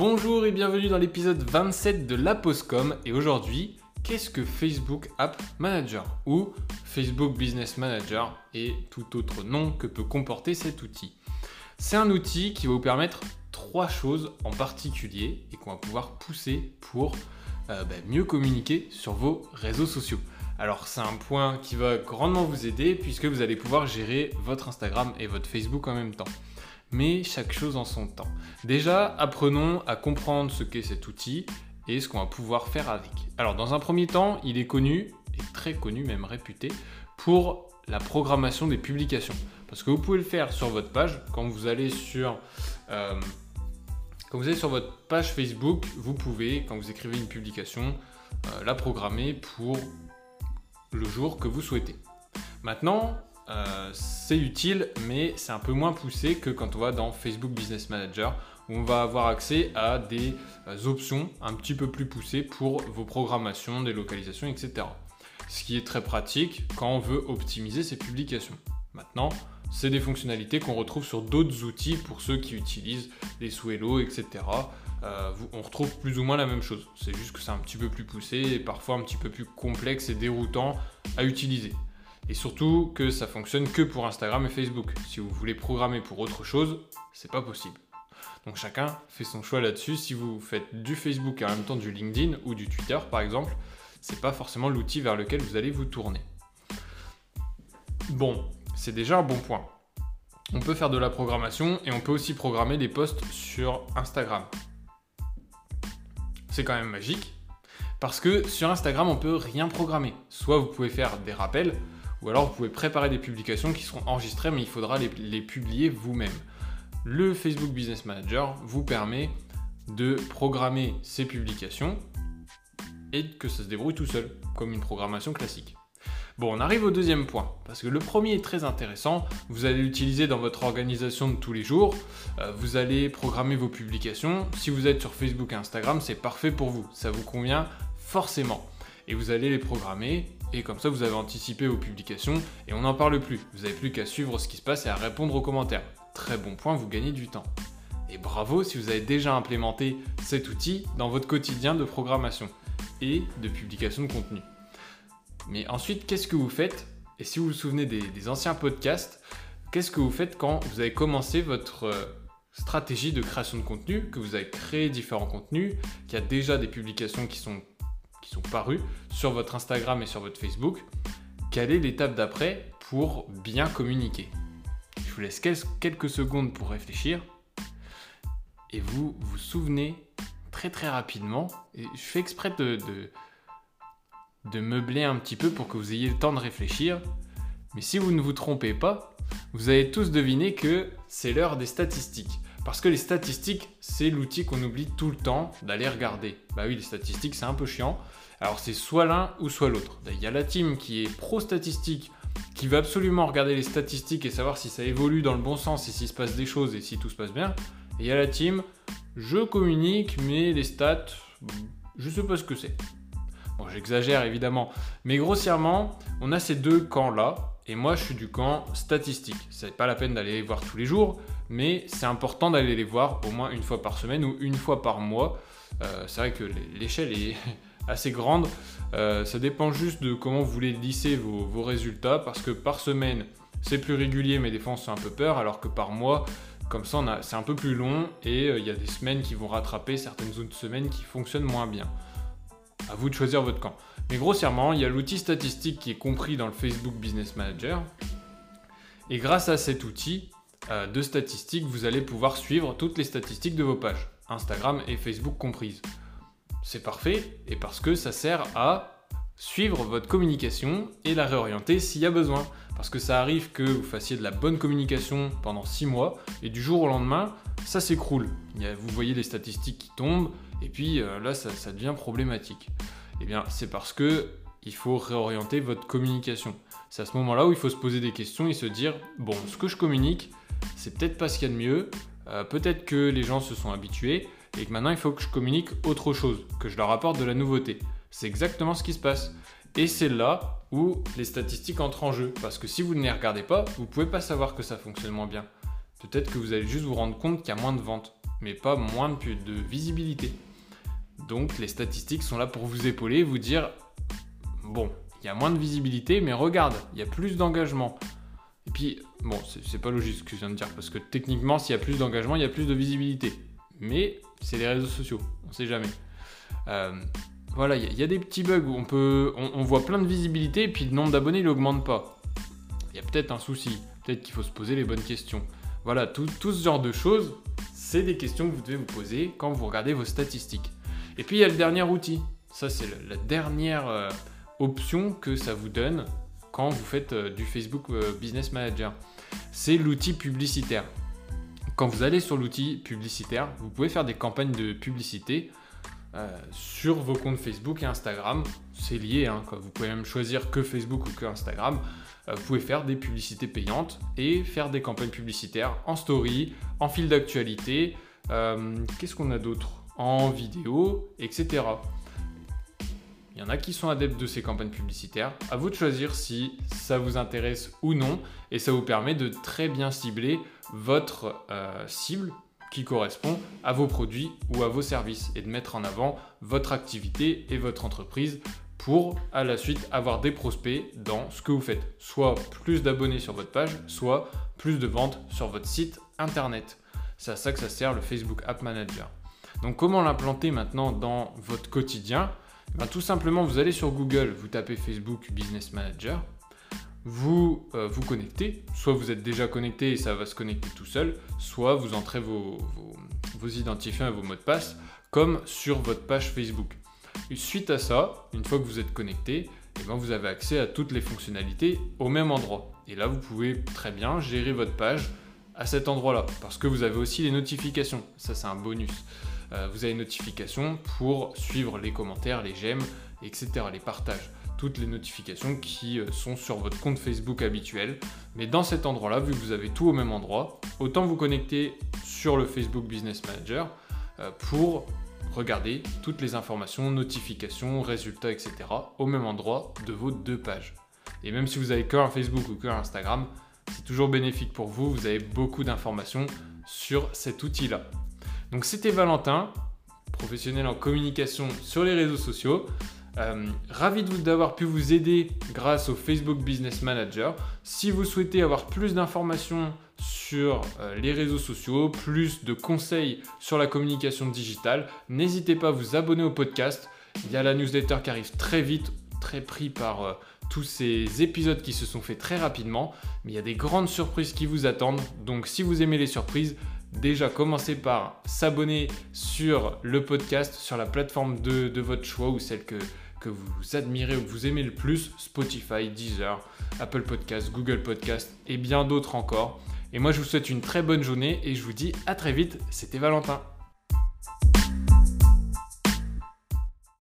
Bonjour et bienvenue dans l'épisode 27 de la Postcom et aujourd'hui, qu'est-ce que Facebook App Manager ou Facebook Business Manager et tout autre nom que peut comporter cet outil? C'est un outil qui va vous permettre trois choses en particulier et qu'on va pouvoir pousser pour euh, bah, mieux communiquer sur vos réseaux sociaux. Alors c'est un point qui va grandement vous aider puisque vous allez pouvoir gérer votre Instagram et votre Facebook en même temps. Mais chaque chose en son temps. Déjà, apprenons à comprendre ce qu'est cet outil et ce qu'on va pouvoir faire avec. Alors dans un premier temps, il est connu, et très connu, même réputé, pour la programmation des publications. Parce que vous pouvez le faire sur votre page, quand vous allez sur... Euh, quand vous allez sur votre page Facebook, vous pouvez, quand vous écrivez une publication, euh, la programmer pour le jour que vous souhaitez. Maintenant, euh, c'est utile, mais c'est un peu moins poussé que quand on va dans Facebook Business Manager, où on va avoir accès à des euh, options un petit peu plus poussées pour vos programmations, des localisations, etc. Ce qui est très pratique quand on veut optimiser ses publications. Maintenant, c'est des fonctionnalités qu'on retrouve sur d'autres outils pour ceux qui utilisent les Swello, etc. Euh, on retrouve plus ou moins la même chose. C'est juste que c'est un petit peu plus poussé et parfois un petit peu plus complexe et déroutant à utiliser. Et surtout que ça fonctionne que pour Instagram et Facebook. Si vous voulez programmer pour autre chose, c'est pas possible. Donc chacun fait son choix là-dessus. Si vous faites du Facebook et en même temps du LinkedIn ou du Twitter par exemple, c'est pas forcément l'outil vers lequel vous allez vous tourner. Bon, c'est déjà un bon point. On peut faire de la programmation et on peut aussi programmer des posts sur Instagram c'est quand même magique. Parce que sur Instagram, on peut rien programmer. Soit vous pouvez faire des rappels, ou alors vous pouvez préparer des publications qui seront enregistrées, mais il faudra les, publier vous-même. Le Facebook Business Manager vous permet de programmer ces publications et que ça se débrouille tout seul, comme une programmation classique. Bon, on arrive au deuxième point, parce que le premier est très intéressant, vous allez l'utiliser dans votre organisation de tous les jours, euh, vous allez programmer vos publications, si vous êtes sur Facebook et Instagram, c'est parfait pour vous, ça vous convient forcément. Et vous allez les programmer, et comme ça vous avez anticipé vos publications, et on n'en parle plus, vous n'avez plus qu'à suivre ce qui se passe et à répondre aux commentaires. Très bon point, vous gagnez du temps. Et bravo si vous avez déjà implémenté cet outil dans votre quotidien de programmation et de publication de contenu. Mais ensuite, qu'est-ce que vous faites? Et si vous vous souvenez des, anciens podcasts, qu'est-ce que vous faites quand vous avez commencé votre euh, stratégie de création de contenu, que vous avez créé différents contenus, qu'il y a déjà des publications qui sont, qui sont parues sur votre Instagram et sur votre Facebook Quelle est l'étape d'après pour bien communiquer? Je vous laisse quelques secondes pour réfléchir et vous vous souvenez très très rapidement, et je fais exprès de meubler un petit peu pour que vous ayez le temps de réfléchir. Mais si vous ne vous trompez pas, vous avez tous deviné que c'est l'heure des statistiques. Parce que les statistiques, c'est l'outil qu'on oublie tout le temps d'aller regarder. Bah oui, les statistiques, c'est un peu chiant. Alors c'est soit l'un ou soit l'autre. Il y a la team qui est pro-statistique, qui veut absolument regarder les statistiques et savoir si ça évolue dans le bon sens et s'il se passe des choses et si tout se passe bien. Et il y a la team, je communique, mais les stats, je sais pas ce que c'est j'exagère évidemment, mais grossièrement, on a ces deux camps-là, et moi je suis du camp statistique. C'est pas la peine d'aller voir tous les jours, mais c'est important d'aller les voir au moins une fois par semaine ou une fois par mois. Euh, c'est vrai que l'échelle est assez grande. Euh, ça dépend juste de comment vous voulez lisser vos, résultats, parce que par semaine, c'est plus régulier, mais des fois on fait un peu peur, alors que par mois, comme ça, c'est un peu plus long et euh, il y a des semaines qui vont rattraper certaines autres semaines qui fonctionnent moins bien. À vous de choisir votre camp. Mais grossièrement, il y a l'outil statistique qui est compris dans le Facebook Business Manager. Et grâce à cet outil euh, de statistiques, vous allez pouvoir suivre toutes les statistiques de vos pages, Instagram et Facebook comprises. C'est parfait, et parce que ça sert à suivre votre communication et la réorienter s'il y a besoin. Parce que ça arrive que vous fassiez de la bonne communication pendant 6 mois et du jour au lendemain, ça s'écroule. Vous voyez les statistiques qui tombent, et puis euh, là, ça, devient problématique. Eh bien, c'est parce que il faut réorienter votre communication. C'est à ce moment-là où il faut se poser des questions et se dire bon, ce que je communique, c'est peut-être pas ce qu'il y a de mieux. Euh, peut-être que les gens se sont habitués et que maintenant il faut que je communique autre chose, que je leur apporte de la nouveauté. C'est exactement ce qui se passe. Et c'est là où les statistiques entrent en jeu. Parce que si vous ne les regardez pas, vous ne pouvez pas savoir que ça fonctionne moins bien. Peut-être que vous allez juste vous rendre compte qu'il y a moins de ventes, mais pas moins de, de visibilité. Donc les statistiques sont là pour vous épauler, vous dire, bon, il y a moins de visibilité, mais regarde, il y a plus d'engagement. Et puis, bon, c'est pas logique ce que je viens de dire, parce que techniquement, s'il y a plus d'engagement, il y a plus de visibilité. Mais c'est les réseaux sociaux, on sait jamais. Euh, voilà, il y, a des petits bugs où on, peut, on, voit plein de visibilité et puis le nombre d'abonnés n'augmente pas. Il y a peut-être un souci, peut-être qu'il faut se poser les bonnes questions. Voilà, tout, ce genre de choses, c'est des questions que vous devez vous poser quand vous regardez vos statistiques. Et puis il y a le dernier outil. Ça, c'est la dernière euh, option que ça vous donne quand vous faites euh, du Facebook Business Manager. C'est l'outil publicitaire. Quand vous allez sur l'outil publicitaire, vous pouvez faire des campagnes de publicité euh, sur vos comptes Facebook et Instagram. C'est lié, hein, vous pouvez même choisir que Facebook ou que Instagram. Euh, vous pouvez faire des publicités payantes et faire des campagnes publicitaires en story, en fil d'actualité. Euh, qu'est-ce qu'on a d'autre? En vidéo, etc. Il y en a qui sont adeptes de ces campagnes publicitaires. À vous de choisir si ça vous intéresse ou non. Et ça vous permet de très bien cibler votre cible qui correspond à vos produits ou à vos services et de mettre en avant votre activité et votre entreprise pour à la suite avoir des prospects dans ce que vous faites. Soit plus d'abonnés sur votre page, soit plus de ventes sur votre site internet. C'est à ça que ça sert le Facebook App Manager. Donc comment l'implanter maintenant dans votre quotidien? Ben, Tout simplement, vous allez sur Google, vous tapez Facebook Business Manager, vous euh, vous connectez, soit vous êtes déjà connecté et ça va se connecter tout seul, soit vous entrez vos, identifiants et vos mots de passe comme sur votre page Facebook. suite à ça, une fois que vous êtes connecté, eh ben, vous avez accès à toutes les fonctionnalités au même endroit. Et là, vous pouvez très bien gérer votre page à cet endroit-là, parce que vous avez aussi les notifications. Ça, c'est un bonus. Euh, vous avez notifications pour suivre les commentaires, les j'aime, etc., les partages toutes les notifications qui euh, sont sur votre compte Facebook habituel. Mais dans cet endroit-là, vu que vous avez tout au même endroit, autant vous connecter sur le Facebook Business Manager euh, pour regarder toutes les informations, notifications, résultats, etc. au même endroit de vos deux pages. Et même si vous avez qu'un Facebook ou qu'un Instagram, c'est toujours bénéfique pour vous, vous avez beaucoup d'informations sur cet outil-là. Donc c'était Valentin, professionnel en communication sur les réseaux sociaux. Euh, ravi d'avoir pu vous aider grâce au Facebook Business Manager. Si vous souhaitez avoir plus d'informations sur euh, les réseaux sociaux, plus de conseils sur la communication digitale, n'hésitez pas à vous abonner au podcast. Il y a la newsletter qui arrive très vite, très pris par euh, tous ces épisodes qui se sont faits très rapidement. Mais il y a des grandes surprises qui vous attendent. Donc si vous aimez les surprises, déjà commencez par s'abonner sur le podcast, sur la plateforme de, votre choix ou celle que, que vous admirez ou que vous aimez le plus, Spotify, Deezer, Apple Podcast, Google Podcast et bien d'autres encore. Et moi je vous souhaite une très bonne journée et je vous dis à très vite, c'était Valentin.